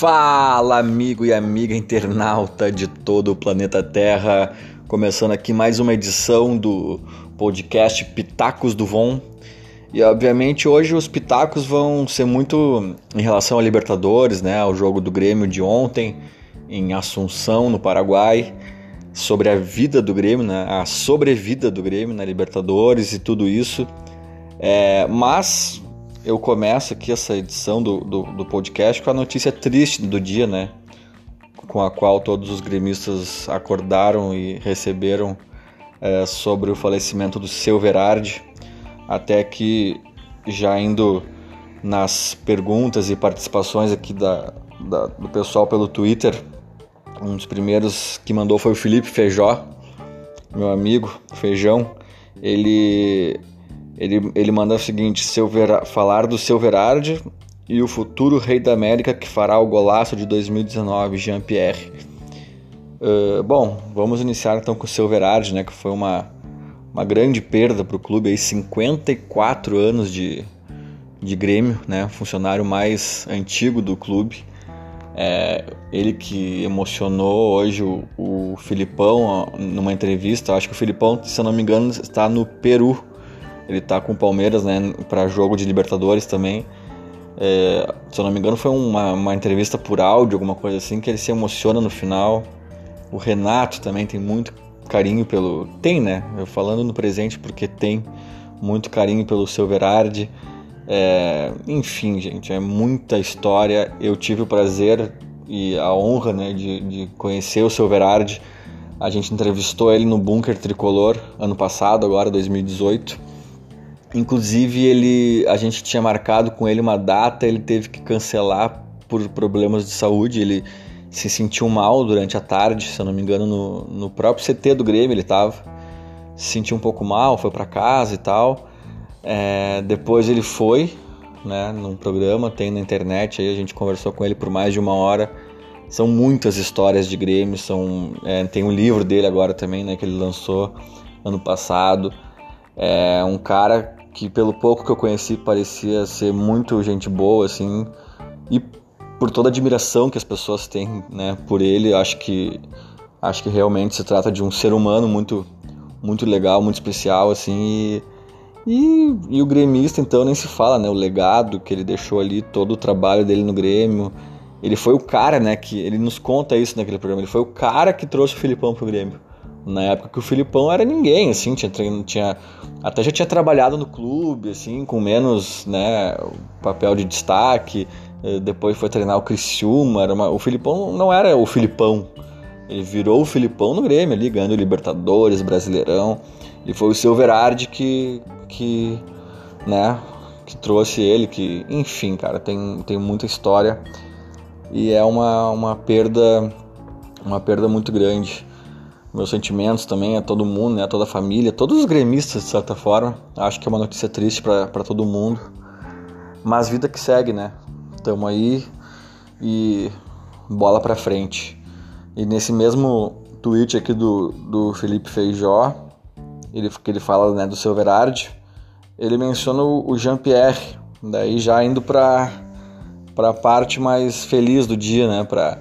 Fala, amigo e amiga internauta de todo o planeta Terra. Começando aqui mais uma edição do podcast Pitacos do Von. E obviamente hoje os pitacos vão ser muito em relação a Libertadores, né, ao jogo do Grêmio de ontem em Assunção, no Paraguai, sobre a vida do Grêmio, né, a sobrevida do Grêmio na Libertadores e tudo isso. É, mas eu começo aqui essa edição do, do, do, podcast com a notícia triste do dia, né? Com a qual todos os gremistas acordaram e receberam é, sobre o falecimento do seu Verardi. Até que, já indo nas perguntas e participações aqui da, da, do pessoal pelo Twitter, um dos primeiros que mandou foi o Felipe Feijó, meu amigo Feijão. Ele ele, ele manda o seguinte: seu Vera, falar do seu Verardi e o futuro rei da América que fará o golaço de 2019, Jean-Pierre. Uh, bom, vamos iniciar então com o seu Verardi, né, que foi uma, uma grande perda para o clube, aí, 54 anos de, de Grêmio, né, funcionário mais antigo do clube. É, ele que emocionou hoje o, o Filipão numa entrevista. Acho que o Filipão, se eu não me engano, está no Peru ele tá com o Palmeiras, né, para jogo de Libertadores também. É, se eu não me engano, foi uma, uma entrevista por áudio, alguma coisa assim, que ele se emociona no final. O Renato também tem muito carinho pelo. Tem, né? Eu falando no presente porque tem muito carinho pelo seu Verardi. É, enfim, gente, é muita história. Eu tive o prazer e a honra né, de, de conhecer o seu Verardi. A gente entrevistou ele no Bunker Tricolor ano passado, agora 2018. Inclusive, ele, a gente tinha marcado com ele uma data, ele teve que cancelar por problemas de saúde. Ele se sentiu mal durante a tarde, se eu não me engano, no, no próprio CT do Grêmio ele estava. Se sentiu um pouco mal, foi para casa e tal. É, depois ele foi, né, num programa, tem na internet, aí a gente conversou com ele por mais de uma hora. São muitas histórias de Grêmio, são, é, tem um livro dele agora também, né, que ele lançou ano passado. É um cara que pelo pouco que eu conheci parecia ser muito gente boa, assim, e por toda a admiração que as pessoas têm, né, por ele, acho que acho que realmente se trata de um ser humano muito muito legal, muito especial, assim, e, e, e o gremista então nem se fala, né, o legado que ele deixou ali, todo o trabalho dele no Grêmio, ele foi o cara, né, que ele nos conta isso naquele programa, ele foi o cara que trouxe o Filipão pro Grêmio na época que o Filipão era ninguém, assim, tinha, tinha até já tinha trabalhado no clube, assim, com menos, né, papel de destaque. Eh, depois foi treinar o Criciúma, era uma, o Filipão não era o Filipão. Ele virou o Filipão no Grêmio ali, ganhando Libertadores, Brasileirão. E foi o Silverard que que, né, que trouxe ele, que, enfim, cara, tem, tem muita história e é uma, uma perda uma perda muito grande meus sentimentos também a todo mundo, né, a toda a família, todos os gremistas de certa forma. Acho que é uma notícia triste para todo mundo, mas vida que segue, né? Tamo aí e bola para frente. E nesse mesmo tweet aqui do, do Felipe Feijó, ele, que ele fala né, do seu Verardi, ele menciona o, o Jean-Pierre, daí já indo para a parte mais feliz do dia, né? Pra,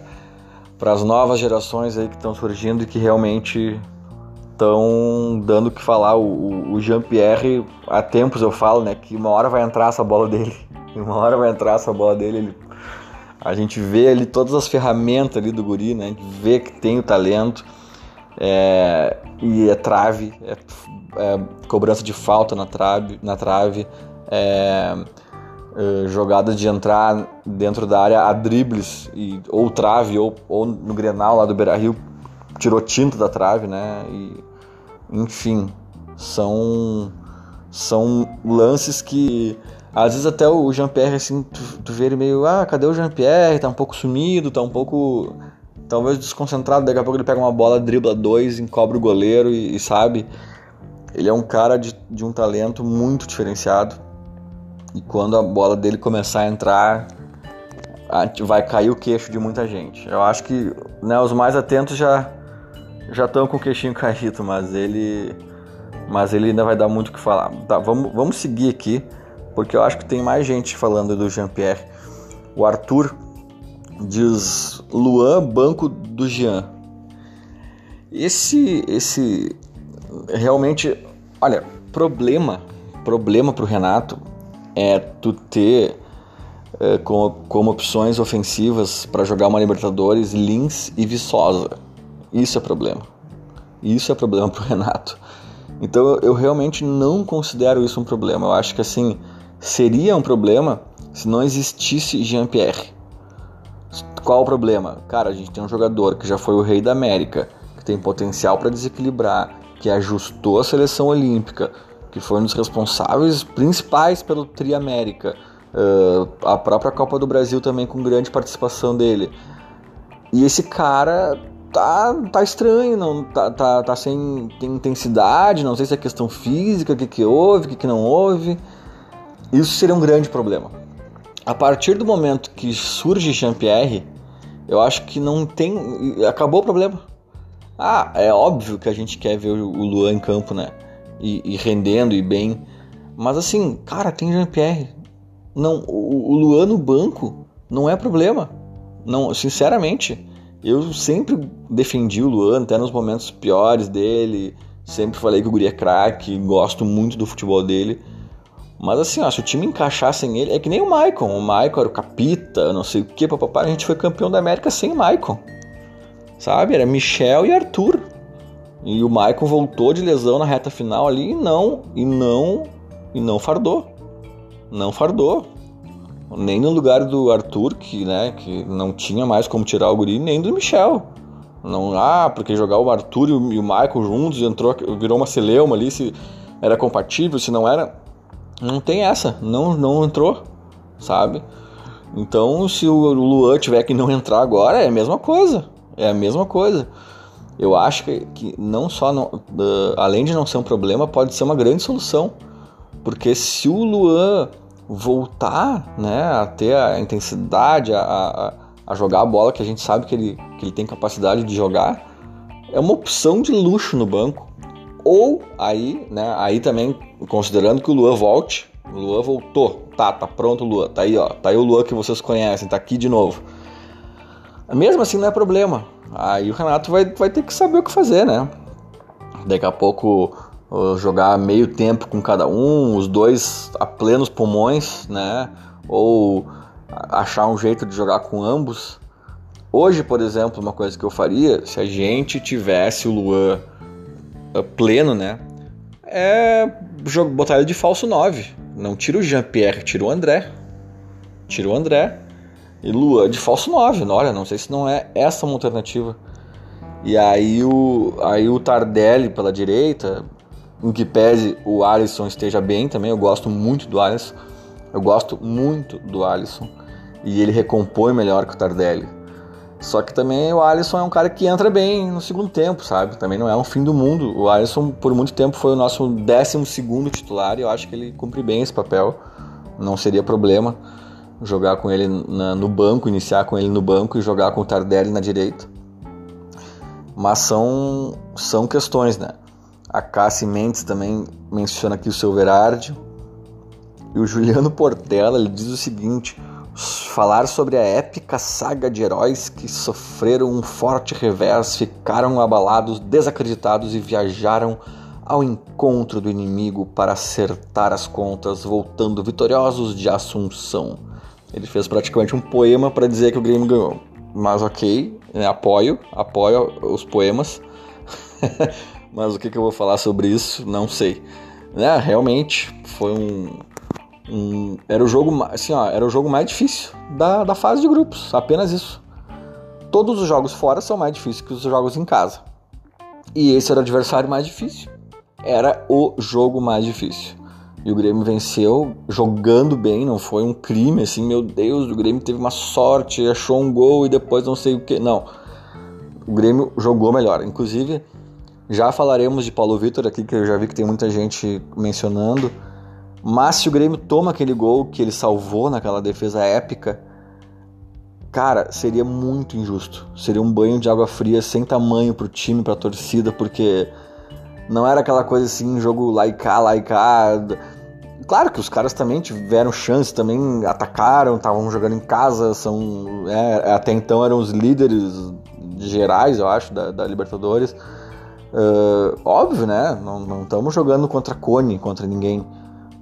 para as novas gerações aí que estão surgindo e que realmente estão dando o que falar. O, o Jean-Pierre, há tempos eu falo, né, que uma hora vai entrar essa bola dele, uma hora vai entrar essa bola dele. Ele, a gente vê ali todas as ferramentas ali do guri, né, a gente vê que tem o talento. É, e é trave, é, é, cobrança de falta na trave, na trave é, eh, jogadas de entrar dentro da área a dribles, e, ou trave, ou, ou no Grenal lá do Beira Rio, tirou tinta da trave, né? E, enfim, são, são lances que às vezes até o Jean-Pierre, assim, tu, tu vê ele meio, ah, cadê o Jean-Pierre? Tá um pouco sumido, tá um pouco, talvez desconcentrado, daqui a pouco ele pega uma bola, dribla dois, encobre o goleiro e, e sabe, ele é um cara de, de um talento muito diferenciado e quando a bola dele começar a entrar, vai cair o queixo de muita gente. Eu acho que né, os mais atentos já já estão com o queixinho caído, mas ele mas ele ainda vai dar muito o que falar. Tá, vamos, vamos seguir aqui, porque eu acho que tem mais gente falando do Jean-Pierre. O Arthur diz Luan, banco do Jean. Esse, esse realmente, olha, problema, problema pro Renato é tu ter é, como, como opções ofensivas para jogar uma Libertadores Lins e Viçosa. Isso é problema. Isso é problema pro Renato. Então eu realmente não considero isso um problema. Eu acho que assim seria um problema se não existisse Jean-Pierre. Qual o problema? Cara, a gente tem um jogador que já foi o rei da América, que tem potencial para desequilibrar, que ajustou a seleção olímpica, que foi um dos responsáveis principais pelo Tri América, uh, a própria Copa do Brasil também com grande participação dele. E esse cara tá, tá estranho, não tá, tá, tá sem intensidade, não sei se é questão física, o que, que houve, o que, que não houve. Isso seria um grande problema. A partir do momento que surge Jean-Pierre, eu acho que não tem. Acabou o problema. Ah, é óbvio que a gente quer ver o Luan em campo, né? E, e rendendo e bem. Mas assim, cara, tem Jean-Pierre. Não, o, o Luan no banco não é problema. Não, sinceramente, eu sempre defendi o Luan, até nos momentos piores dele. Sempre falei que o Guri é craque, gosto muito do futebol dele. Mas assim, ó, se o time encaixasse em ele, é que nem o Maicon. O Maicon era o capita, não sei o que, papapá. A gente foi campeão da América sem o Maicon. Sabe? Era Michel e Arthur. E o Maicon voltou de lesão na reta final ali e não, e não, e não fardou. Não fardou nem no lugar do Arthur, que, né, que não tinha mais como tirar o guri, nem do Michel. Não, ah, porque jogar o Arthur e o, e o Michael juntos entrou, virou uma celeuma ali, se era compatível, se não era. Não tem essa, não, não entrou, sabe? Então, se o Luan tiver que não entrar agora, é a mesma coisa. É a mesma coisa. Eu acho que, que não só, não, uh, além de não ser um problema, pode ser uma grande solução. Porque se o Luan voltar né, a ter a intensidade, a, a, a, jogar a bola que a gente sabe que ele, que ele tem capacidade de jogar, é uma opção de luxo no banco. Ou aí, né, aí também considerando que o Luan volte, o Luan voltou, tá, tá pronto o Luan, tá aí, ó, tá aí o Luan que vocês conhecem, tá aqui de novo. Mesmo assim não é problema. Aí o Renato vai, vai ter que saber o que fazer, né? Daqui a pouco jogar meio tempo com cada um, os dois a plenos pulmões, né? Ou achar um jeito de jogar com ambos. Hoje, por exemplo, uma coisa que eu faria, se a gente tivesse o Luan eh, pleno, né? É botar ele de falso 9. Não tira o Jean-Pierre, tira o André. Tira o André. E Luan de falso 9. Olha, não sei se não é essa uma alternativa. E aí o, aí o Tardelli pela direita, em que pese o Alisson esteja bem também, eu gosto muito do Alisson. Eu gosto muito do Alisson. E ele recompõe melhor que o Tardelli. Só que também o Alisson é um cara que entra bem no segundo tempo, sabe? Também não é um fim do mundo. O Alisson, por muito tempo, foi o nosso 12 titular e eu acho que ele cumpre bem esse papel. Não seria problema jogar com ele na, no banco, iniciar com ele no banco e jogar com o Tardelli na direita. Mas são, são questões, né? A Cassie Mendes também menciona aqui o seu Verardi. E o Juliano Portela ele diz o seguinte: falar sobre a épica saga de heróis que sofreram um forte revés, ficaram abalados, desacreditados e viajaram ao encontro do inimigo para acertar as contas, voltando vitoriosos de Assunção. Ele fez praticamente um poema para dizer que o Grêmio ganhou. Mas ok, né, apoio, apoio os poemas. Mas o que, que eu vou falar sobre isso, não sei. É, realmente foi um, um, era o jogo assim ó, era o jogo mais difícil da, da fase de grupos apenas isso todos os jogos fora são mais difíceis que os jogos em casa e esse era o adversário mais difícil era o jogo mais difícil e o Grêmio venceu jogando bem não foi um crime assim meu Deus o Grêmio teve uma sorte achou um gol e depois não sei o que não o Grêmio jogou melhor inclusive já falaremos de Paulo Vitor aqui, que eu já vi que tem muita gente mencionando. Mas se o Grêmio toma aquele gol que ele salvou naquela defesa épica, cara, seria muito injusto. Seria um banho de água fria sem tamanho pro time, pra torcida, porque não era aquela coisa assim, jogo laicá, laicá. claro que os caras também tiveram chance, também atacaram, estavam jogando em casa, são é, até então eram os líderes gerais, eu acho, da, da Libertadores. Uh, óbvio, né? Não estamos jogando contra Cone, contra ninguém.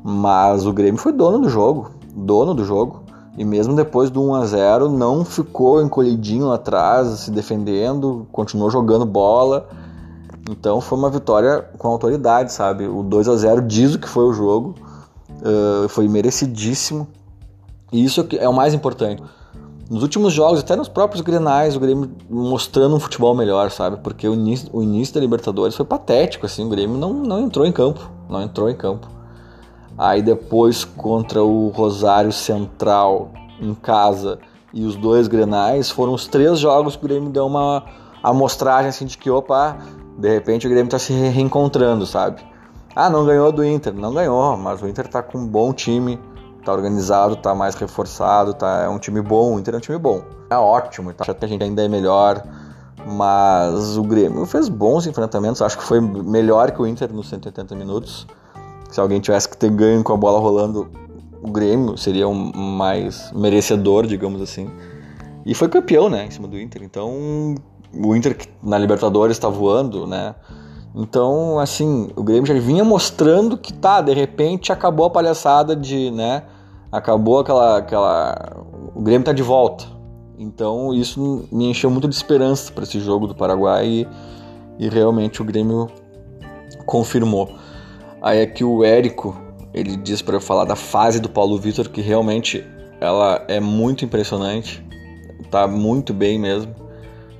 Mas o Grêmio foi dono do jogo. Dono do jogo. E mesmo depois do 1 a 0 não ficou encolhidinho atrás, se defendendo, continuou jogando bola. Então foi uma vitória com autoridade, sabe? O 2 a 0 diz o que foi o jogo. Uh, foi merecidíssimo. E isso é, o mais importante nos últimos jogos, até nos próprios Grenais, o Grêmio mostrando um futebol melhor, sabe? Porque o início, o início da Libertadores foi patético, assim, o Grêmio não, não entrou em campo, não entrou em campo. Aí depois contra o Rosário Central em casa e os dois Grenais, foram os três jogos que o Grêmio deu uma amostragem assim de que, opa, de repente o Grêmio tá se reencontrando, sabe? Ah, não ganhou do Inter, não ganhou, mas o Inter tá com um bom time, tá organizado, tá mais reforçado, tá, é um time bom, o Inter é um time bom. É ótimo, tá? acho que a gente ainda é melhor, mas o Grêmio fez bons enfrentamentos, acho que foi melhor que o Inter nos 180 minutos. Se alguém tivesse que ter ganho com a bola rolando, o Grêmio seria um mais merecedor, digamos assim. E foi campeão, né, em cima do Inter. Então, o Inter na Libertadores está voando, né? Então, assim, o Grêmio já vinha mostrando que tá, de repente acabou a palhaçada de, né, acabou aquela, aquela. O Grêmio tá de volta. Então isso me encheu muito de esperança para esse jogo do Paraguai e, e, realmente o Grêmio confirmou. Aí aqui o Érico ele diz para eu falar da fase do Paulo Vitor que realmente ela é muito impressionante, tá muito bem mesmo.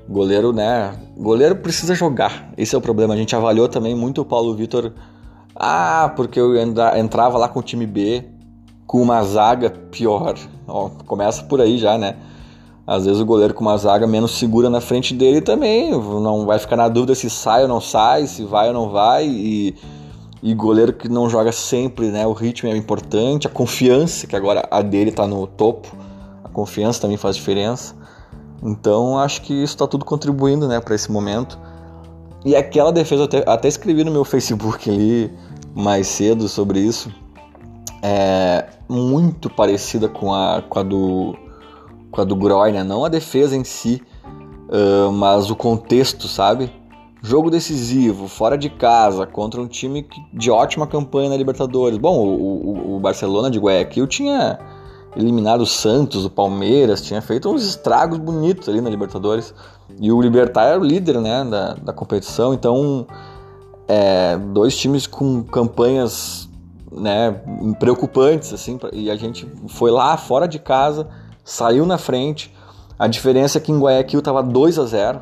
Goleiro, né? Goleiro precisa jogar. Esse é o problema. A gente avaliou também muito o Paulo Vitor. Ah, porque eu entrava lá com o time B, com uma zaga pior. Ó, começa por aí já, né? Às vezes o goleiro com uma zaga menos segura na frente dele também não vai ficar na dúvida se sai ou não sai, se vai ou não vai. E, e goleiro que não joga sempre, né? O ritmo é importante, a confiança, que agora a dele tá no topo, a confiança também faz diferença. Então acho que isso está tudo contribuindo, né, para esse momento. E aquela defesa, até, até escrevi no meu Facebook ali mais cedo sobre isso é muito parecida com a, com a do com a do Groy, né? Não a defesa em si, uh, mas o contexto, sabe? Jogo decisivo, fora de casa, contra um time de ótima campanha na Libertadores. Bom, o, o, o Barcelona de Guayaquil tinha eliminado o Santos, o Palmeiras, tinha feito uns estragos bonitos ali na Libertadores. E o Libertar era o líder né, da, da competição, então é, dois times com campanhas né, preocupantes, assim, e a gente foi lá fora de casa, saiu na frente. A diferença é que em Guayaquil tava 2 a 0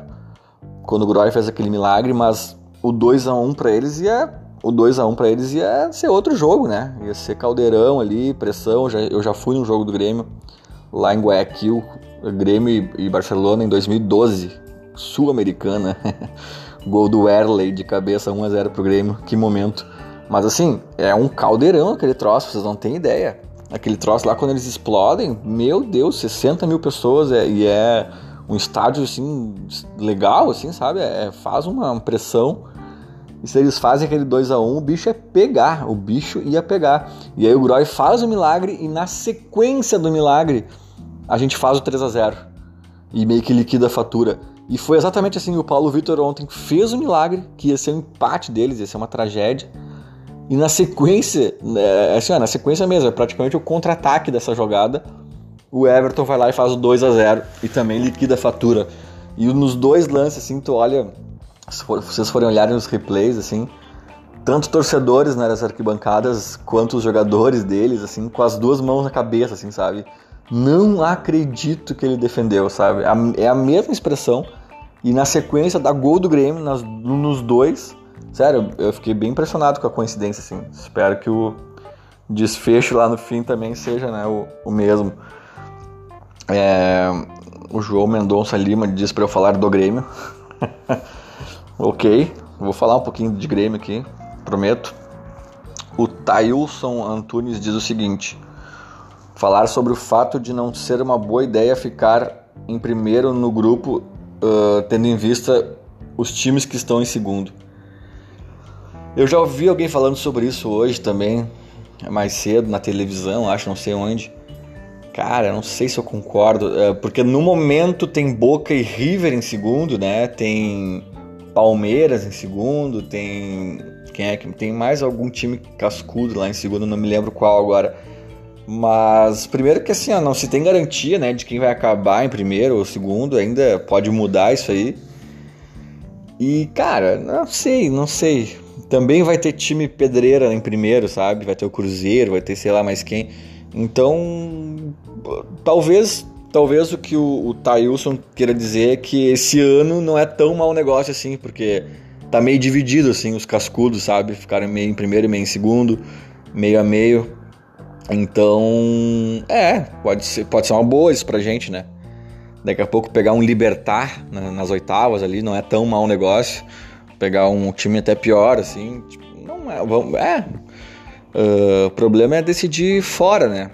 quando o Groy fez aquele milagre, mas o 2 a 1 para eles ia o 2 a 1 para eles ia ser outro jogo, né? Ia ser caldeirão ali, pressão. Já, eu já fui no jogo do Grêmio lá em Guayaquil, Grêmio e Barcelona em 2012, sul-americana. Gol do Werley de cabeça 1 a 0 pro Grêmio. Que momento. Mas assim, é um caldeirão aquele troço, vocês não têm ideia. Aquele troço lá, quando eles explodem, meu Deus, 60 mil pessoas é, e é um estádio assim, legal, assim, sabe? É, faz uma pressão. E se eles fazem aquele 2 a 1 o bicho é pegar, o bicho ia pegar. E aí o Groy faz o milagre e na sequência do milagre a gente faz o 3 a 0 e meio que liquida a fatura. E foi exatamente assim, o Paulo Vitor ontem fez o milagre, que ia ser um empate deles, ia ser uma tragédia. E na sequência, né, assim, ó, na sequência mesmo, é praticamente o contra-ataque dessa jogada. O Everton vai lá e faz o 2 a 0 e também liquida a fatura. E nos dois lances, assim, tu olha, se, for, vocês forem olharem os replays, assim, tanto torcedores né, das arquibancadas quanto os jogadores deles, assim, com as duas mãos na cabeça, assim, sabe? Não acredito que ele defendeu, sabe? É a mesma expressão. E na sequência da gol do Grêmio, nas, nos dois, Sério, eu fiquei bem impressionado com a coincidência, assim. Espero que o desfecho lá no fim também seja né, o, o mesmo. É, o João Mendonça Lima diz para eu falar do Grêmio. ok, vou falar um pouquinho de Grêmio aqui, prometo. O Tailson Antunes diz o seguinte: falar sobre o fato de não ser uma boa ideia ficar em primeiro no grupo, uh, tendo em vista os times que estão em segundo. Eu já ouvi alguém falando sobre isso hoje também, mais cedo na televisão, acho, não sei onde. Cara, não sei se eu concordo, porque no momento tem Boca e River em segundo, né? Tem Palmeiras em segundo, tem quem é que tem mais algum time cascudo lá em segundo, não me lembro qual agora. Mas primeiro que assim, ó, não se tem garantia, né, de quem vai acabar em primeiro ou segundo, ainda pode mudar isso aí. E cara, não sei, não sei. Também vai ter time pedreira em primeiro, sabe? Vai ter o Cruzeiro, vai ter sei lá mais quem. Então, talvez talvez o que o, o queira dizer é que esse ano não é tão mau negócio assim, porque tá meio dividido assim os cascudos, sabe? Ficaram meio em primeiro e meio em segundo, meio a meio. Então, é, pode ser, pode ser uma boa isso pra gente, né? Daqui a pouco pegar um Libertar nas oitavas ali não é tão mau negócio. Pegar um time até pior, assim, tipo, não é. Vamos, é. Uh, o problema é decidir fora, né?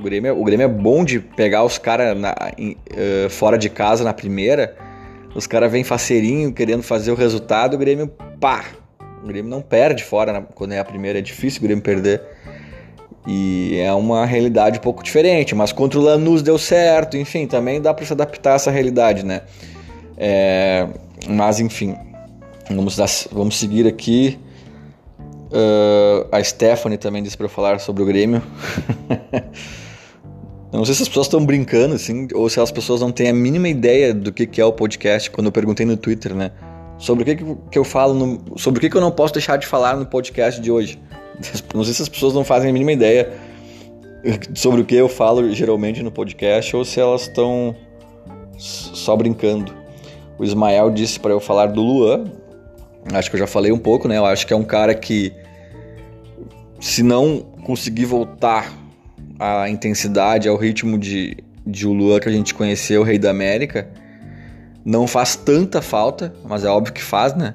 O Grêmio, é, o Grêmio é bom de pegar os caras uh, fora de casa na primeira. Os caras vêm faceirinho querendo fazer o resultado. O Grêmio, pá! O Grêmio não perde fora na, quando é a primeira. É difícil o Grêmio perder. E é uma realidade um pouco diferente. Mas contra o Lanús deu certo. Enfim, também dá para se adaptar a essa realidade, né? É, mas enfim, vamos, dar, vamos seguir aqui. Uh, a Stephanie também disse para eu falar sobre o Grêmio. não sei se as pessoas estão brincando, assim, ou se as pessoas não têm a mínima ideia do que, que é o podcast, quando eu perguntei no Twitter, né? Sobre o que, que eu falo, no, sobre o que, que eu não posso deixar de falar no podcast de hoje. Não sei se as pessoas não fazem a mínima ideia sobre o que eu falo geralmente no podcast, ou se elas estão só brincando. O Ismael disse para eu falar do Luan. Acho que eu já falei um pouco, né? Eu acho que é um cara que, se não conseguir voltar a intensidade, ao ritmo de, de o Luan que a gente conheceu, o Rei da América, não faz tanta falta, mas é óbvio que faz, né?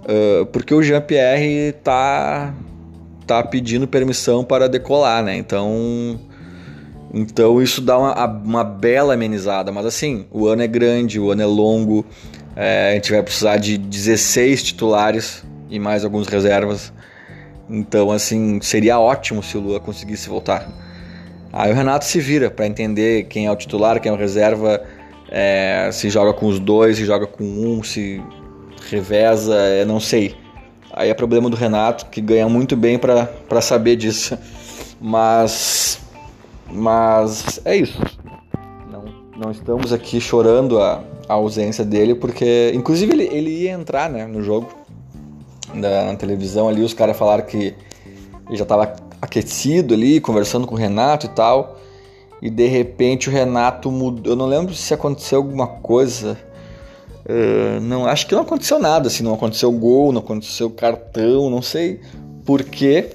Uh, porque o Jean-Pierre tá, tá pedindo permissão para decolar, né? Então, então isso dá uma, uma bela amenizada. Mas assim, o ano é grande, o ano é longo, é, a gente vai precisar de 16 titulares e mais alguns reservas. Então, assim, seria ótimo se o Lua conseguisse voltar. Aí o Renato se vira para entender quem é o titular, quem é o reserva, é, se joga com os dois, se joga com um, se reveza, é, não sei. Aí é problema do Renato, que ganha muito bem para saber disso. Mas, mas é isso. Não, não estamos aqui chorando a, a ausência dele, porque inclusive ele, ele ia entrar né, no jogo na televisão ali, os caras falaram que ele já estava aquecido ali, conversando com o Renato e tal. E de repente o Renato mudou. Eu não lembro se aconteceu alguma coisa. Uh, não, acho que não aconteceu nada, assim, não aconteceu gol, não aconteceu cartão, não sei por que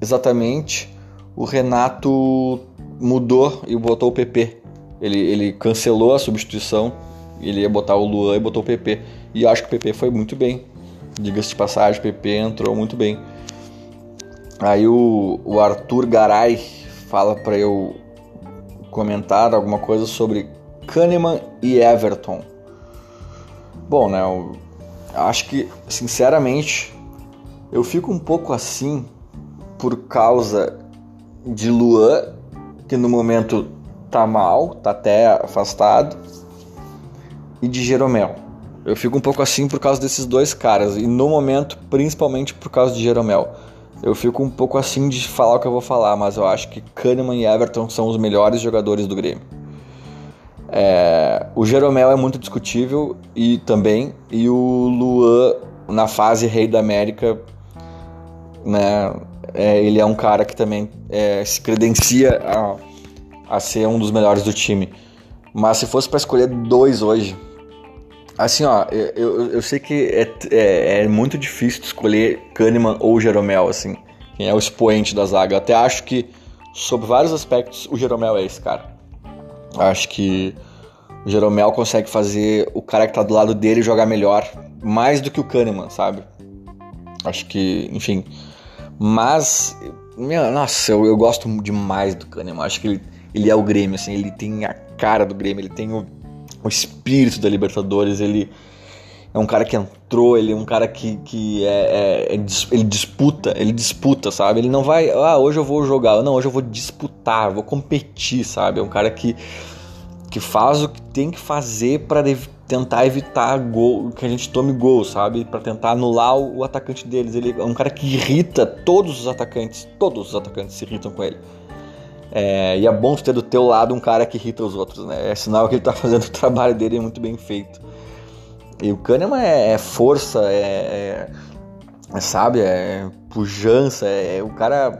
exatamente o Renato mudou e botou o PP. Ele, ele cancelou a substituição, ele ia botar o Luan e botou o PP. E acho que o PP foi muito bem. Diga-se de passagem, o PP entrou muito bem. Aí o, o Arthur Garay fala para eu comentar alguma coisa sobre Kahneman e Everton. Bom, né, eu acho que, sinceramente, eu fico um pouco assim por causa de Luan, que no momento tá mal, tá até afastado, e de Jeromel. Eu fico um pouco assim por causa desses dois caras, e no momento, principalmente por causa de Jeromel. Eu fico um pouco assim de falar o que eu vou falar, mas eu acho que Kahneman e Everton são os melhores jogadores do Grêmio. É, o Jeromel é muito discutível e também, e o Luan na fase Rei da América, né, é, ele é um cara que também é, se credencia a, a ser um dos melhores do time. Mas se fosse para escolher dois hoje, Assim, ó, eu, eu sei que é, é, é, muito difícil escolher Kahneman ou Jeromel, assim, quem é o expoente da zaga. Eu até acho que, sob vários aspectos, o Jeromel é esse cara. Acho que o Jeromel consegue fazer o cara que tá do lado dele jogar melhor, mais do que o Kahneman, sabe? Acho que, enfim. Mas, meu, nossa, eu, eu gosto demais do Kahneman. Acho que ele, ele é o Grêmio, assim, ele tem a cara do Grêmio, ele tem o o espírito da Libertadores, ele é um cara que entrou, ele é um cara que, que é, é, é, ele disputa, ele disputa, sabe? Ele não vai, ah, hoje eu vou jogar, não, hoje eu vou disputar, vou competir, sabe? É um cara que, que faz o que tem que fazer para tentar evitar gol, que a gente tome gol, sabe? Para tentar anular o, o, atacante deles. Ele é um cara que irrita todos os atacantes, todos os atacantes se irritam com ele. É, e é bom ter do teu lado um cara que irrita os outros, né? É sinal que ele tá fazendo o trabalho dele muito bem feito. E o Kahneman é, é força, é, é, é, sabe, é pujança, é, é o cara.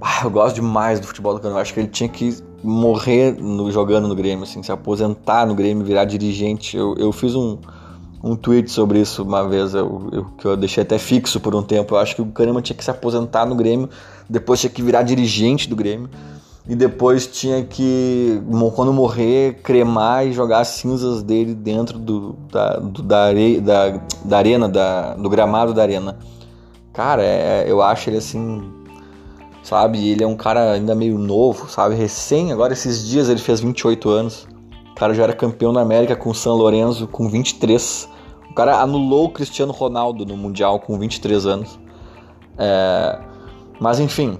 Ah, eu gosto demais do futebol do Kahneman. Acho que ele tinha que morrer no, jogando no Grêmio, assim, se aposentar no Grêmio, virar dirigente. Eu, eu fiz um, um tweet sobre isso uma vez, eu, eu, que eu deixei até fixo por um tempo. Eu acho que o Kahneman tinha que se aposentar no Grêmio, depois tinha que virar dirigente do Grêmio e depois tinha que, quando morrer, cremar e jogar as cinzas dele dentro do, da, do, da, da, da arena, da, do gramado da arena. Cara, é, eu acho ele assim, sabe? Ele é um cara ainda meio novo, sabe? Recém, agora esses dias ele fez 28 anos. O cara já era campeão da América com o San Lorenzo com 23. O cara anulou o Cristiano Ronaldo no Mundial com 23 anos. É, mas enfim,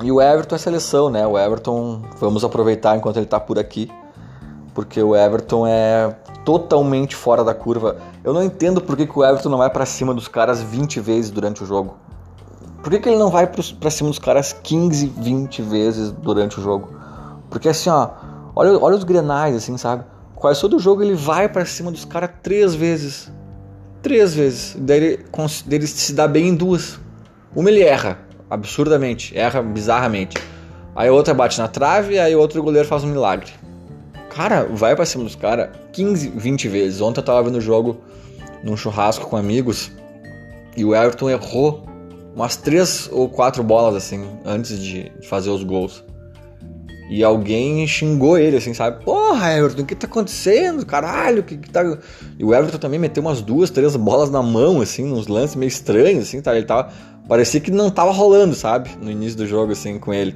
e o Everton é seleção, né? O Everton, vamos aproveitar enquanto ele está por aqui, porque o Everton é totalmente fora da curva. Eu não entendo por que, que o Everton não vai para cima dos caras 20 vezes durante o jogo. Por que, que ele não vai para cima dos caras 15, 20 vezes durante o jogo? Porque assim, ó, olha, olha os grenais, assim, sabe? Quase todo jogo ele vai para cima dos caras três vezes. Três vezes. Daí ele, daí ele se dá bem em duas. Uma ele erra absurdamente, erra bizarramente. Aí outra bate na trave, aí outro goleiro faz um milagre. Cara, vai pra cima dos caras 15, 20 vezes. Ontem eu tava vendo o jogo num churrasco com amigos e o Everton errou umas três ou quatro bolas assim antes de fazer os gols. E alguém xingou ele, assim, sabe? Porra, Everton, o que tá acontecendo? Caralho, o que, que tá. E o Everton também meteu umas duas, três bolas na mão, assim, nos lances meio estranhos, assim, tá? Ele tava. Parecia que não tava rolando, sabe? No início do jogo, assim, com ele.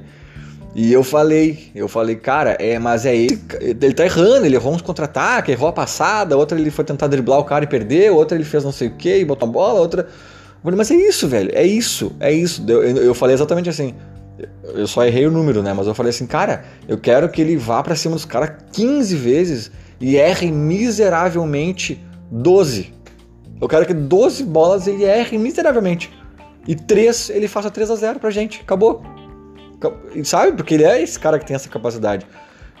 E eu falei, eu falei, cara, é, mas é ele, ele tá errando, ele errou uns contra-ataques, errou a passada, outra ele foi tentar driblar o cara e perdeu, outra ele fez não sei o que e botou a bola, outra. Eu falei, mas é isso, velho, é isso, é isso. Eu, eu falei exatamente assim, eu só errei o número, né? Mas eu falei assim, cara, eu quero que ele vá para cima dos caras 15 vezes e erre miseravelmente 12. Eu quero que 12 bolas ele erre miseravelmente. E 3 ele faça 3 a 0 pra gente. Acabou. Sabe? Porque ele é esse cara que tem essa capacidade.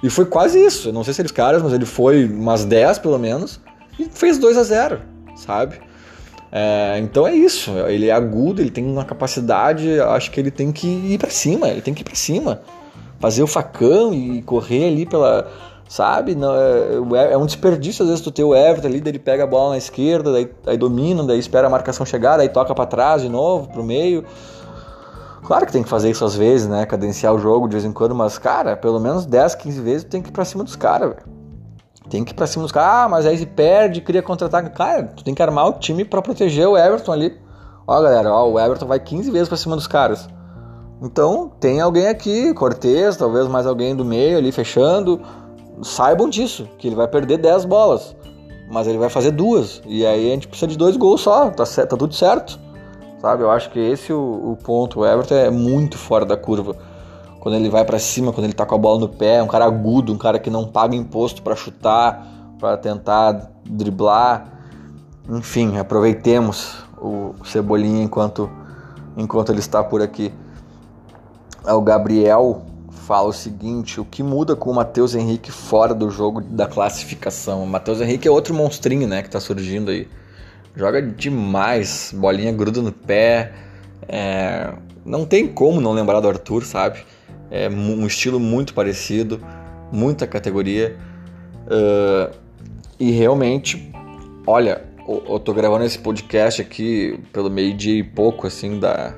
E foi quase isso. Eu não sei se eles caras, mas ele foi umas 10 pelo menos. E fez 2 a 0 sabe? É, então é isso. Ele é agudo, ele tem uma capacidade. Acho que ele tem que ir para cima. Ele tem que ir para cima, fazer o facão e correr ali pela, sabe? Não, é, é, um desperdício às vezes tu ter o Everton ali, daí ele pega a bola na esquerda, daí, aí domina, daí espera a marcação chegar, daí toca para trás de novo, pro meio. Claro que tem que fazer isso às vezes, né? Cadenciar o jogo de vez em quando, mas, cara, pelo menos 10, 15 vezes tu tem que ir pra cima dos caras, velho. Tem que ir pra cima dos caras, ah, mas aí se perde, cria contra-ataque. Cara, tu tem que armar o time para proteger o Everton ali. Ó, galera, ó, o Everton vai 15 vezes pra cima dos caras. Então, tem alguém aqui, Cortez, talvez mais alguém do meio ali fechando. Saibam disso, que ele vai perder 10 bolas. Mas ele vai fazer duas. E aí a gente precisa de dois gols só, tá, tá tudo certo. Sabe? Eu acho que esse é o, o ponto. O Everton é muito fora da curva quando ele vai para cima, quando ele tá com a bola no pé, um cara agudo, um cara que não paga imposto para chutar, para tentar driblar. Enfim, aproveitemos o Cebolinha enquanto enquanto ele está por aqui. O Gabriel fala o seguinte: o que muda com o Matheus Henrique fora do jogo da classificação? O Matheus Henrique é outro monstrinho, né, que tá surgindo aí. Joga demais, bolinha gruda no pé. É... Não tem como não lembrar do Arthur, sabe? É um estilo muito parecido, muita categoria. Uh, e realmente, olha, eu, tô gravando esse podcast aqui pelo meio-dia e pouco, assim, da,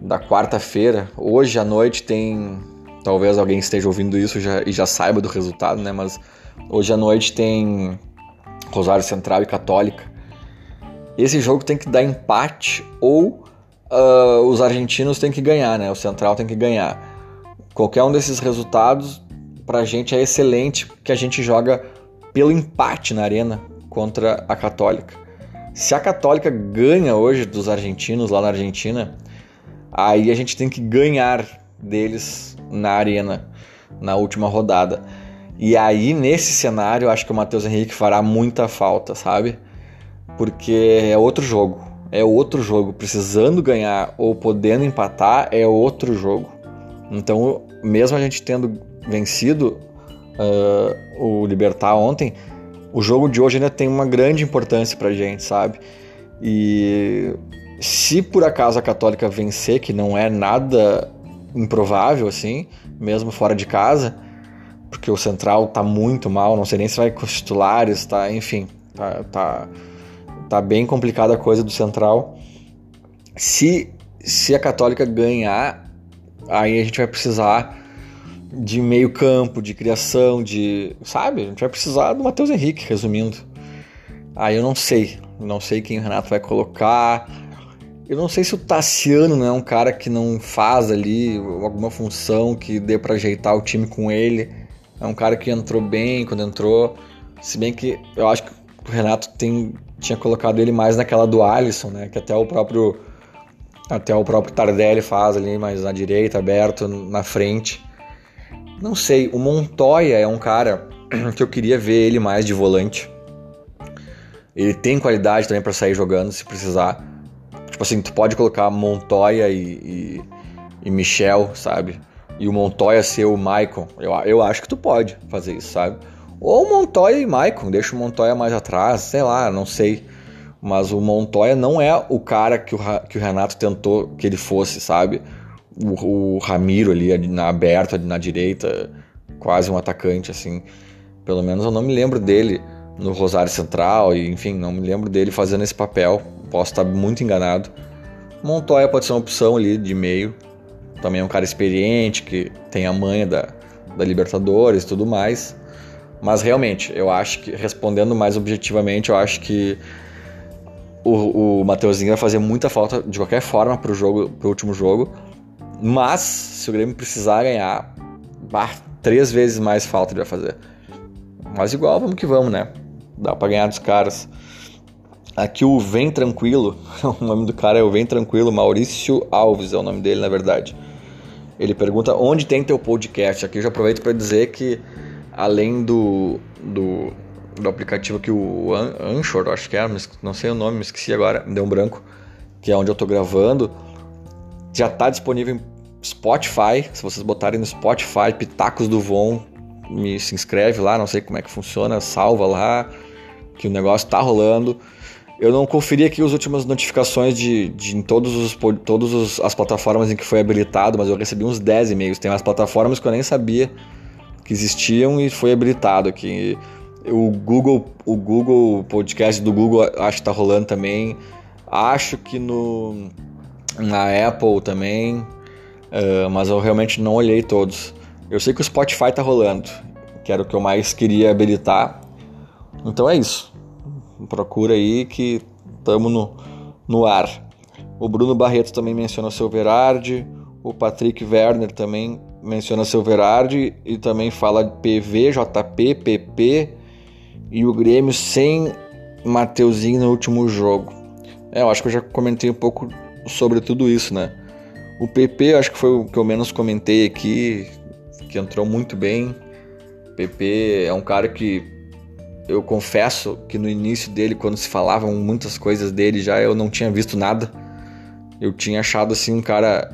da quarta-feira. Hoje à noite tem. Talvez alguém esteja ouvindo isso já, e já saiba do resultado, né? Mas hoje à noite tem Rosário Central e Católica. Esse jogo tem que dar empate ou uh, os argentinos têm que ganhar, né? O Central tem que ganhar. Qualquer um desses resultados pra gente é excelente, porque a gente joga pelo empate na arena contra a Católica. Se a Católica ganha hoje dos argentinos lá na Argentina, aí a gente tem que ganhar deles na arena na última rodada. E aí, nesse cenário, acho que o Matheus Henrique fará muita falta, sabe? Porque é outro jogo. É outro jogo. Precisando ganhar ou podendo empatar, é outro jogo. Então, mesmo a gente tendo vencido uh, o Libertar ontem, o jogo de hoje ainda tem uma grande importância pra gente, sabe? E se por acaso a Católica vencer, que não é nada improvável assim, mesmo fora de casa, porque o Central tá muito mal, não sei nem se vai com os titulares, tá, enfim, tá, tá, tá bem complicada a coisa do Central. Se, se a Católica ganhar, aí a gente vai precisar de meio campo, de criação, de. Sabe? A gente vai precisar do Matheus Henrique, resumindo. Aí eu não sei. Não sei quem o Renato vai colocar. Eu não sei se o Tassiano não é um cara que não faz ali alguma função que dê para ajeitar o time com ele. É um cara que entrou bem quando entrou. Se bem que eu acho que o Renato tem, tinha colocado ele mais naquela do Alisson, né? Que até o próprio até o próprio Tardelli faz ali, mais na direita, aberto, na frente. Não sei, o Montoya é um cara que eu queria ver ele mais de volante. Ele tem qualidade também para sair jogando se precisar. Tipo assim, tu pode colocar Montoya e, e, e Michel, sabe? E o Montoya ser o Maicon. Eu, eu acho que tu pode fazer isso, sabe? Ou Montoya e Maicon, deixa o Montoya mais atrás, sei lá, não sei. Mas o Montoya não é o cara que o, que o Renato tentou que ele fosse, sabe? O, o Ramiro ali na aberta, na direita, quase um atacante, assim. Pelo menos eu não me lembro dele no Rosário Central, e enfim, não me lembro dele fazendo esse papel. Posso estar muito enganado. Montoya pode ser uma opção ali de meio. Também é um cara experiente, que tem a manha da, da Libertadores e tudo mais. Mas realmente, eu acho que, respondendo mais objetivamente, eu acho que o, o Mateuzinho vai fazer muita falta de qualquer forma pro, jogo, pro último jogo. Mas, se o Grêmio precisar ganhar, bah, três vezes mais falta ele vai fazer. Mas igual, vamos que vamos, né? Dá pra ganhar dos caras. Aqui o Vem Tranquilo, o nome do cara é o Vem Tranquilo, Maurício Alves é o nome dele, na verdade. Ele pergunta onde tem teu podcast. Aqui eu já aproveito para dizer que além do, do, do aplicativo que o Anchor, acho que é, não sei o nome, me esqueci agora, me deu um branco, que é onde eu tô gravando, já está disponível em Spotify. Se vocês botarem no Spotify, Pitacos do Von, me se inscreve lá, não sei como é que funciona, salva lá, que o negócio tá rolando. Eu não conferi aqui as últimas notificações de, de em todas os, todos as plataformas em que foi habilitado, mas eu recebi uns 10 e-mails. Tem umas plataformas que eu nem sabia que existiam e foi habilitado aqui. O Google, o Google Podcast do Google acho que tá rolando também. Acho que no na Apple também, uh, mas eu realmente não olhei todos. Eu sei que o Spotify tá rolando, que era o que eu mais queria habilitar. Então é isso. Procura aí que estamos no, no ar. O Bruno Barreto também menciona seu Verardi. O Patrick Werner também menciona seu Verardi e também fala PV, JP, PP e o Grêmio sem Mateuzinho no último jogo. É, eu acho que eu já comentei um pouco sobre tudo isso, né? O PP acho que foi o que eu menos comentei aqui, que entrou muito bem. O PP é um cara que eu confesso que no início dele, quando se falavam muitas coisas dele, já eu não tinha visto nada. Eu tinha achado assim um cara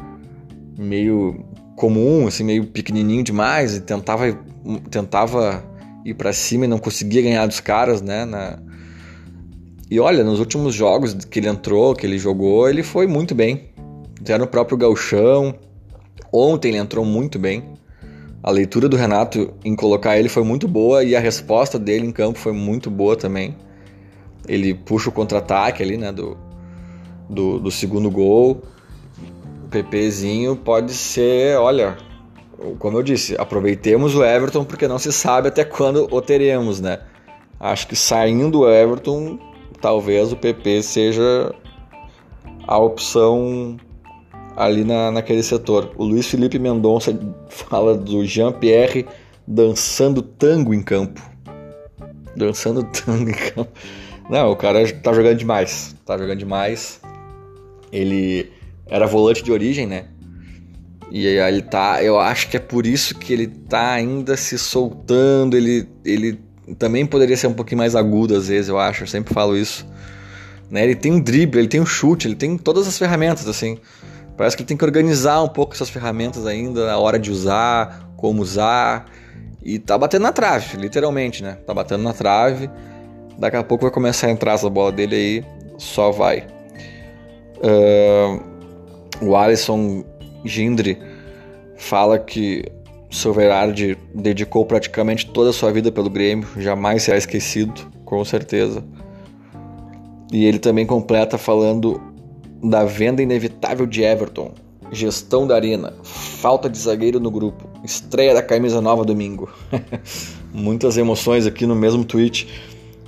meio comum, assim meio pequenininho demais e tentava tentava ir para cima e não conseguia ganhar dos caras, né, na, e olha, nos últimos jogos que ele entrou, que ele jogou, ele foi muito bem. Já no próprio Galchão. Ontem ele entrou muito bem. A leitura do Renato em colocar ele foi muito boa e a resposta dele em campo foi muito boa também. Ele puxa o contra-ataque ali, né, do, do, do segundo gol. O PPzinho pode ser, olha, como eu disse, aproveitemos o Everton porque não se sabe até quando o teremos, né? Acho que saindo o Everton, talvez o PP seja a opção ali na, naquele setor. O Luiz Felipe Mendonça fala do Jean-Pierre dançando tango em campo. dançando tango em campo. Não, o cara tá jogando demais. Tá jogando demais. Ele era volante de origem, né? E aí ele tá. Eu acho que é por isso que ele tá ainda se soltando. Ele, ele também poderia ser um pouquinho mais agudo às vezes, eu acho. Eu sempre falo isso. Né? Ele tem um drible, ele tem um chute, ele tem todas as ferramentas, assim. Parece que ele tem que organizar um pouco essas ferramentas ainda, na hora de usar, como usar. E tá batendo na trave, literalmente, né? Tá batendo na trave. Daqui a pouco vai começar a entrar essa bola dele aí, só vai. Uh, o Alisson Gindre fala que Silverard dedicou praticamente toda a sua vida pelo Grêmio, jamais será esquecido, com certeza. E ele também completa falando da venda inevitável de Everton, gestão da arena, falta de zagueiro no grupo, estreia da camisa nova domingo. Muitas emoções aqui no mesmo tweet.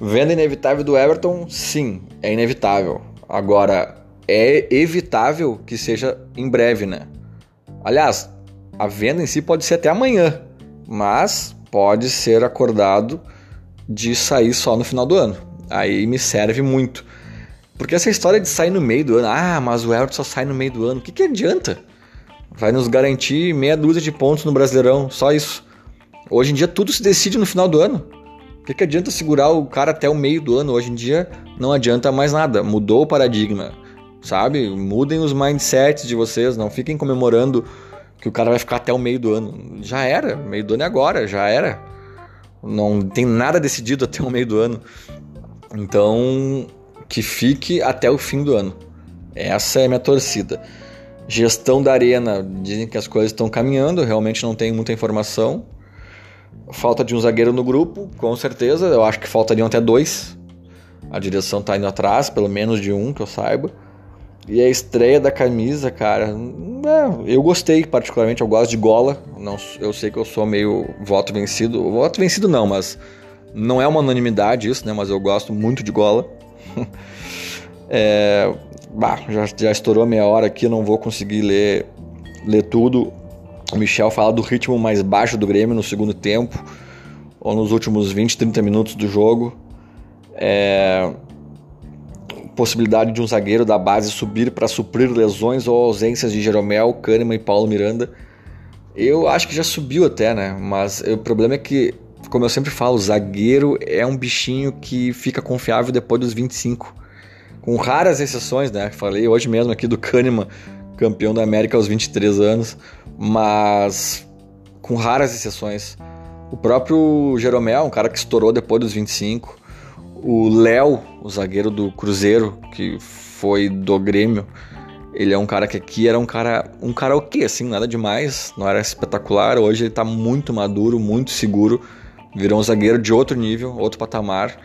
Venda inevitável do Everton, sim, é inevitável. Agora, é evitável que seja em breve, né? Aliás, a venda em si pode ser até amanhã, mas pode ser acordado de sair só no final do ano. Aí me serve muito. Porque essa história de sair no meio do ano, ah, mas o Everton só sai no meio do ano, o que, que adianta? Vai nos garantir meia dúzia de pontos no Brasileirão, só isso. Hoje em dia tudo se decide no final do ano. O que, que adianta segurar o cara até o meio do ano? Hoje em dia não adianta mais nada. Mudou o paradigma, sabe? Mudem os mindsets de vocês. Não fiquem comemorando que o cara vai ficar até o meio do ano. Já era. Meio do ano é agora, já era. Não tem nada decidido até o meio do ano. Então, que fique até o fim do ano. Essa é a minha torcida. Gestão da arena, dizem que as coisas estão caminhando, realmente não tem muita informação. Falta de um zagueiro no grupo, com certeza. Eu acho que faltariam até dois. A direção tá indo atrás, pelo menos de um, que eu saiba. E a estreia da camisa, cara, é, eu gostei particularmente, eu gosto de gola. Não, eu sei que eu sou meio voto vencido. Voto vencido não, mas não é uma unanimidade isso, né? Mas eu gosto muito de gola. é, bah, já, já estourou meia hora aqui, não vou conseguir ler, ler tudo. O Michel fala do ritmo mais baixo do Grêmio no segundo tempo, ou nos últimos 20, 30 minutos do jogo. É, possibilidade de um zagueiro da base subir para suprir lesões ou ausências de Jeromel, Kahneman e Paulo Miranda. Eu acho que já subiu até, né? Mas o problema é que, como eu sempre falo, zagueiro é um bichinho que fica confiável depois dos 25. Com raras exceções, né? Falei hoje mesmo aqui do Kahneman, campeão da América aos 23 anos mas com raras exceções. O próprio Jeromel, um cara que estourou depois dos 25. O Léo, o zagueiro do Cruzeiro, que foi do Grêmio, ele é um cara que aqui era um cara, um ok, assim, nada demais, não era espetacular. Hoje ele tá muito maduro, muito seguro, virou um zagueiro de outro nível, outro patamar.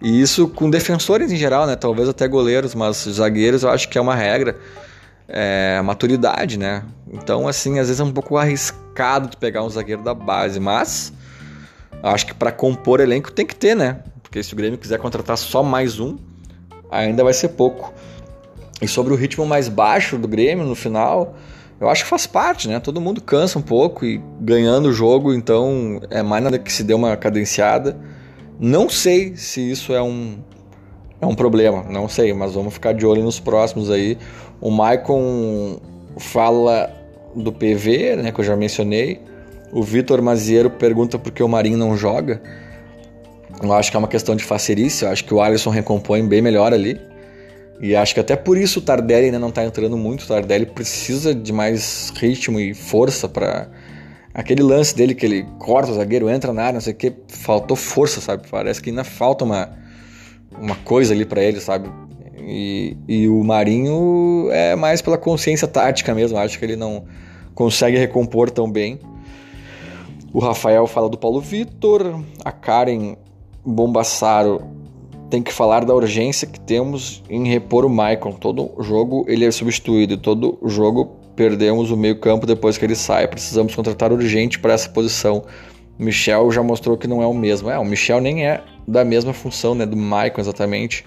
E isso com defensores em geral, né? Talvez até goleiros, mas zagueiros eu acho que é uma regra é, maturidade, né? Então, assim, às vezes é um pouco arriscado pegar um zagueiro da base, mas acho que para compor elenco tem que ter, né? Porque se o Grêmio quiser contratar só mais um, ainda vai ser pouco. E sobre o ritmo mais baixo do Grêmio no final, eu acho que faz parte, né? Todo mundo cansa um pouco e ganhando o jogo, então é mais nada que se dê uma cadenciada. Não sei se isso é um, é um problema, não sei, mas vamos ficar de olho nos próximos aí. O Maicon fala do PV, né, que eu já mencionei. O Vitor Maziero pergunta por que o Marinho não joga. Eu acho que é uma questão de facerice, eu acho que o Alisson recompõe bem melhor ali. E acho que até por isso o Tardelli ainda não tá entrando muito. O Tardelli precisa de mais ritmo e força para aquele lance dele que ele corta o zagueiro, entra na área, não sei o que, faltou força, sabe? Parece que ainda falta uma uma coisa ali para ele, sabe? E, e o Marinho é mais pela consciência tática mesmo, acho que ele não consegue recompor tão bem. O Rafael fala do Paulo Vitor, a Karen Bombassaro tem que falar da urgência que temos em repor o Michael. Todo jogo ele é substituído, todo jogo perdemos o meio-campo depois que ele sai. Precisamos contratar urgente para essa posição. Michel já mostrou que não é o mesmo. É, o Michel nem é da mesma função, né, do Michael exatamente.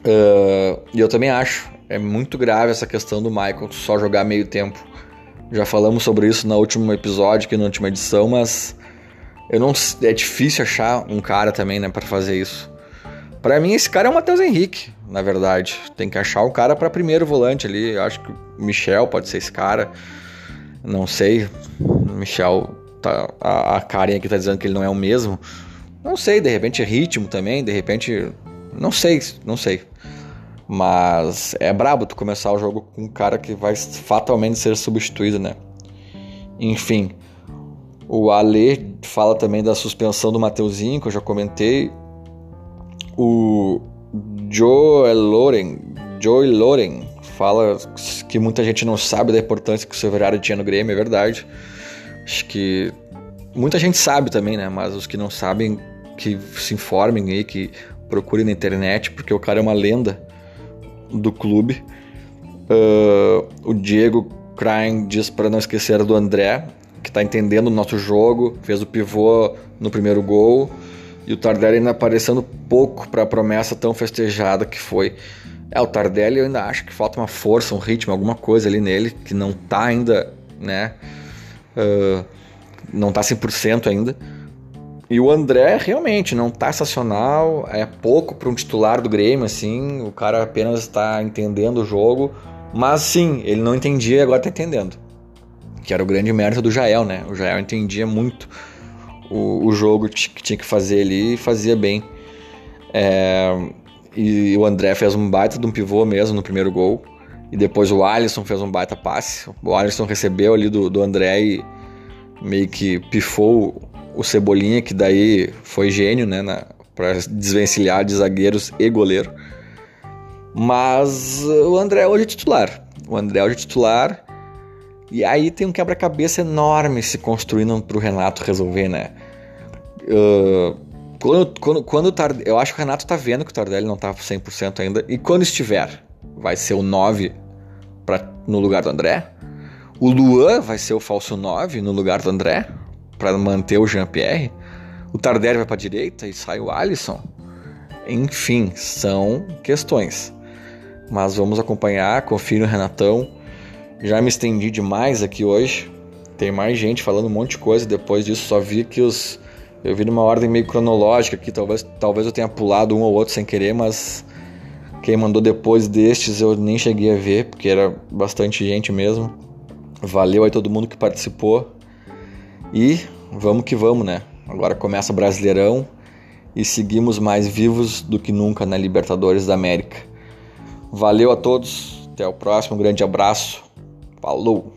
Uh, e eu também acho, é muito grave essa questão do Michael só jogar meio tempo. Já falamos sobre isso no último episódio, aqui na última edição, mas Eu não é difícil achar um cara também, né, para fazer isso. Para mim esse cara é o Matheus Henrique, na verdade. Tem que achar um cara para primeiro volante ali. Eu acho que o Michel pode ser esse cara. Não sei. O Michel tá a, a Karen aqui tá dizendo que ele não é o mesmo. Não sei, de repente é ritmo também, de repente não sei, não sei. Mas é brabo tu começar o jogo com um cara que vai fatalmente ser substituído, né? Enfim, o Ale fala também da suspensão do Mateuzinho, que eu já comentei. O Joe Loren, Joe Loren fala que muita gente não sabe da importância que o Severari tinha no Grêmio, é verdade. Acho que muita gente sabe também, né? Mas os que não sabem, que se informem aí, que procurem na internet, porque o cara é uma lenda do clube. Uh, o Diego Krain diz para não esquecer do André, que está entendendo o nosso jogo, fez o pivô no primeiro gol. E o Tardelli ainda aparecendo pouco para a promessa tão festejada que foi. É, o Tardelli eu ainda acho que falta uma força, um ritmo, alguma coisa ali nele que não está ainda, né? Uh, não está 100% ainda. E o André realmente não tá sensacional, é pouco para um titular do Grêmio, assim, o cara apenas está entendendo o jogo, mas sim, ele não entendia e agora está entendendo. Que era o grande mérito do Jael, né? O Jael entendia muito o, o jogo que tinha que fazer ali e fazia bem. É, e o André fez um baita de um pivô mesmo no primeiro gol. E depois o Alisson fez um baita passe. O Alisson recebeu ali do, do André e meio que pifou o Cebolinha, que daí foi gênio, né, para desvencilhar de zagueiros e goleiro. Mas o André hoje é titular. O André hoje é titular. E aí tem um quebra-cabeça enorme se construindo para o Renato resolver, né? Uh, quando, quando, quando o Tard... Eu acho que o Renato tá vendo que o Tardelli não tá 100% ainda. E quando estiver, vai ser o 9 pra, no lugar do André? O Luan vai ser o falso 9 no lugar do André? para manter o Jean-Pierre. O Tardelli vai para direita e sai o Alisson. Enfim, são questões. Mas vamos acompanhar, confie no Renatão. Já me estendi demais aqui hoje. Tem mais gente falando um monte de coisa. Depois disso, só vi que os. Eu vi numa ordem meio cronológica aqui. Talvez, talvez eu tenha pulado um ou outro sem querer, mas quem mandou depois destes eu nem cheguei a ver, porque era bastante gente mesmo. Valeu aí todo mundo que participou. E vamos que vamos, né? Agora começa o Brasileirão e seguimos mais vivos do que nunca na Libertadores da América. Valeu a todos, até o próximo, um grande abraço, falou!